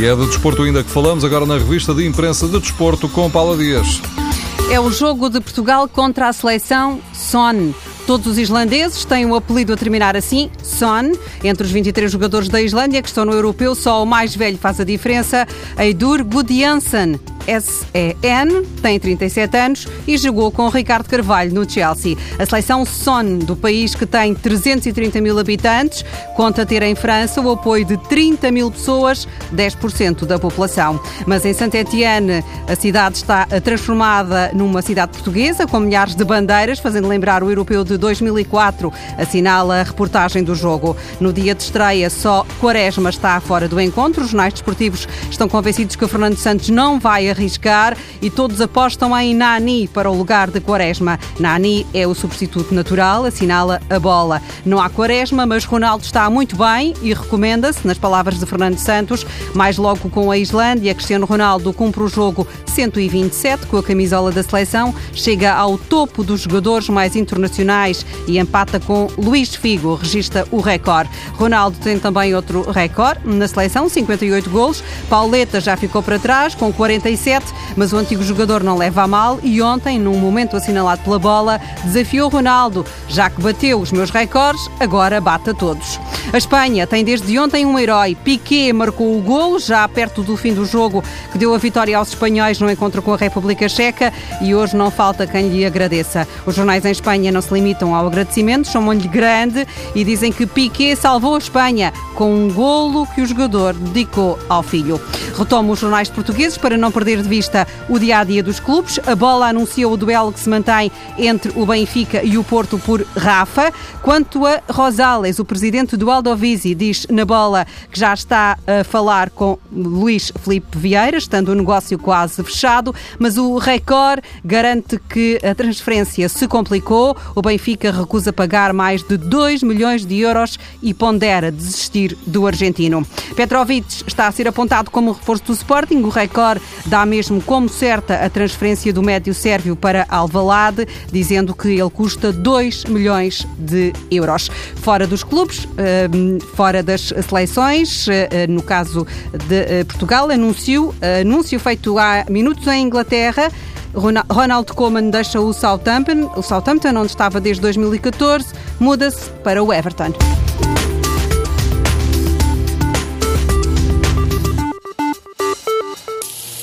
E é de desporto ainda que falamos, agora na revista de imprensa de desporto com Paula Dias. É o jogo de Portugal contra a seleção SON. Todos os islandeses têm o apelido a terminar assim, Son. Entre os 23 jogadores da Islândia que estão no europeu, só o mais velho faz a diferença, Eidur Gudjansson. S-E-N, tem 37 anos e jogou com Ricardo Carvalho no Chelsea. A seleção SON do país, que tem 330 mil habitantes, conta ter em França o apoio de 30 mil pessoas, 10% da população. Mas em Saint-Étienne, a cidade está transformada numa cidade portuguesa, com milhares de bandeiras, fazendo lembrar o europeu de 2004, assinala a reportagem do jogo. No dia de estreia, só Quaresma está fora do encontro. Os jornais desportivos estão convencidos que o Fernando Santos não vai arriscar e todos apostam em Nani para o lugar de Quaresma. Nani é o substituto natural, assinala a bola. Não há Quaresma, mas Ronaldo está muito bem e recomenda-se, nas palavras de Fernando Santos, mais logo com a Islândia, Cristiano Ronaldo cumpre o jogo 127 com a camisola da seleção, chega ao topo dos jogadores mais internacionais e empata com Luís Figo, registra o recorde. Ronaldo tem também outro recorde na seleção, 58 golos. Pauleta já ficou para trás com 47, mas o antigo jogador não leva a mal e ontem, num momento assinalado pela bola, desafiou Ronaldo, já que bateu os meus recordes, agora bate a todos. A Espanha tem desde ontem um herói. Piqué marcou o golo, já perto do fim do jogo, que deu a vitória aos espanhóis no encontro com a República Checa e hoje não falta quem lhe agradeça. Os jornais em Espanha não se limitam ao agradecimento, chamam-lhe grande e dizem que Piqué salvou a Espanha com um golo que o jogador dedicou ao filho. Retomo os jornais portugueses para não perder de vista o dia a dia dos clubes. A bola anunciou o duelo que se mantém entre o Benfica e o Porto por Rafa. Quanto a Rosales, o presidente do Aldovisi diz na bola que já está a falar com Luís Felipe Vieira, estando o negócio quase fechado, mas o Record garante que a transferência se complicou. O Benfica recusa pagar mais de 2 milhões de euros e pondera desistir do argentino. Petrovic está a ser apontado como reforço do Sporting. O Record dá mesmo como certa a transferência do médio sérvio para Alvalade, dizendo que ele custa 2 milhões de euros. Fora dos clubes, ehm, fora das seleções, eh, no caso de eh, Portugal, anúncio, anúncio feito há minutos em Inglaterra. Ronald Koeman deixa o Southampton, o Southampton, onde estava desde 2014, muda-se para o Everton.